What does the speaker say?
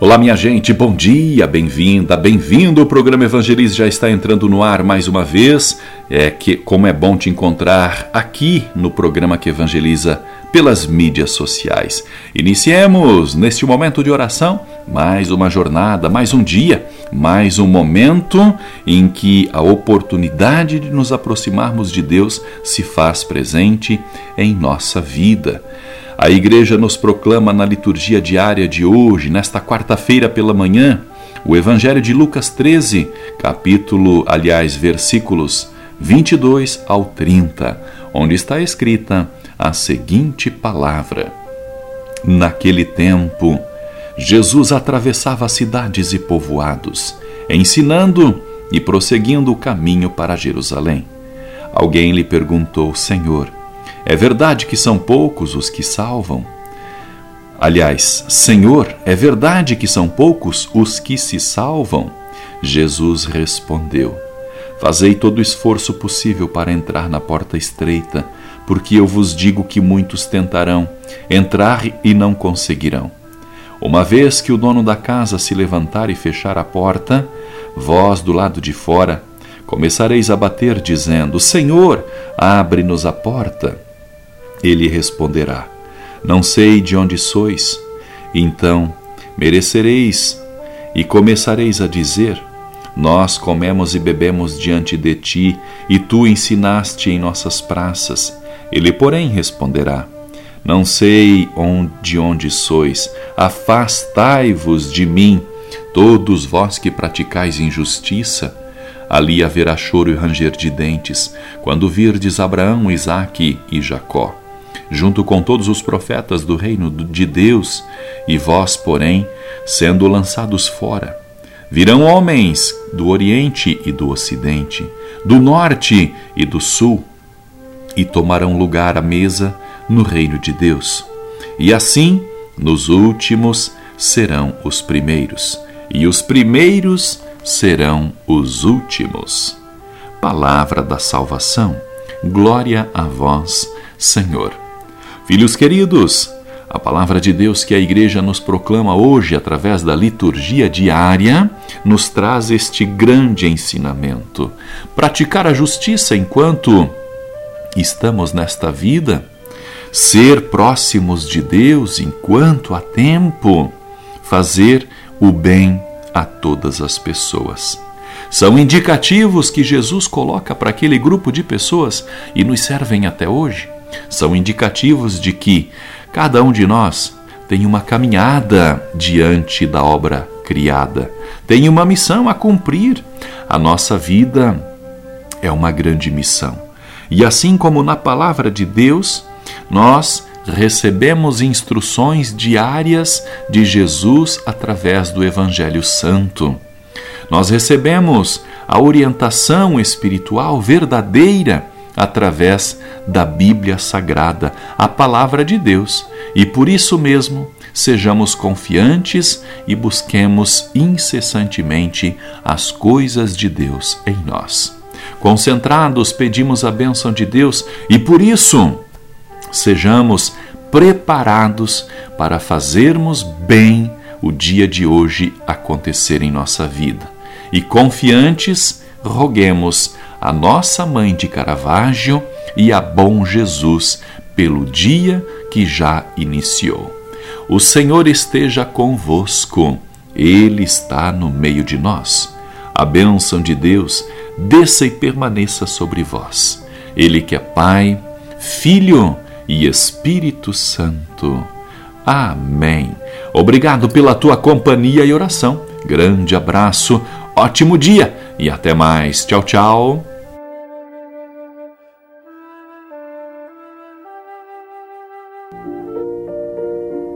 Olá, minha gente, bom dia, bem-vinda, bem-vindo. O programa Evangelize já está entrando no ar mais uma vez. É que como é bom te encontrar aqui no programa que evangeliza pelas mídias sociais. Iniciemos neste momento de oração mais uma jornada, mais um dia, mais um momento em que a oportunidade de nos aproximarmos de Deus se faz presente em nossa vida. A igreja nos proclama na liturgia diária de hoje, nesta quarta-feira pela manhã, o Evangelho de Lucas 13, capítulo, aliás, versículos 22 ao 30, onde está escrita a seguinte palavra: Naquele tempo, Jesus atravessava cidades e povoados, ensinando e prosseguindo o caminho para Jerusalém. Alguém lhe perguntou: Senhor, é verdade que são poucos os que salvam? Aliás, Senhor, é verdade que são poucos os que se salvam? Jesus respondeu: Fazei todo o esforço possível para entrar na porta estreita, porque eu vos digo que muitos tentarão entrar e não conseguirão. Uma vez que o dono da casa se levantar e fechar a porta, vós do lado de fora começareis a bater, dizendo: Senhor, abre-nos a porta. Ele responderá: Não sei de onde sois. Então merecereis e começareis a dizer: Nós comemos e bebemos diante de ti, e tu ensinaste em nossas praças. Ele, porém, responderá: Não sei de onde sois, afastai-vos de mim, todos vós que praticais injustiça. Ali haverá choro e ranger de dentes, quando virdes Abraão, Isaque e Jacó junto com todos os profetas do reino de Deus, e vós, porém, sendo lançados fora. Virão homens do Oriente e do Ocidente, do Norte e do Sul, e tomarão lugar à mesa no reino de Deus. E assim, nos últimos serão os primeiros, e os primeiros serão os últimos. Palavra da salvação. Glória a vós, Senhor. Filhos queridos, a palavra de Deus que a igreja nos proclama hoje através da liturgia diária nos traz este grande ensinamento. Praticar a justiça enquanto estamos nesta vida, ser próximos de Deus enquanto há tempo, fazer o bem a todas as pessoas. São indicativos que Jesus coloca para aquele grupo de pessoas e nos servem até hoje são indicativos de que cada um de nós tem uma caminhada diante da obra criada, tem uma missão a cumprir. A nossa vida é uma grande missão. E assim como na palavra de Deus, nós recebemos instruções diárias de Jesus através do Evangelho Santo. Nós recebemos a orientação espiritual verdadeira através da Bíblia Sagrada, a palavra de Deus, e por isso mesmo sejamos confiantes e busquemos incessantemente as coisas de Deus em nós. Concentrados, pedimos a bênção de Deus e por isso sejamos preparados para fazermos bem o dia de hoje acontecer em nossa vida. E confiantes, roguemos a nossa mãe de Caravaggio e a bom Jesus pelo dia que já iniciou. O Senhor esteja convosco, Ele está no meio de nós. A bênção de Deus desça e permaneça sobre vós. Ele que é Pai, Filho e Espírito Santo. Amém. Obrigado pela tua companhia e oração. Grande abraço, ótimo dia e até mais. Tchau, tchau.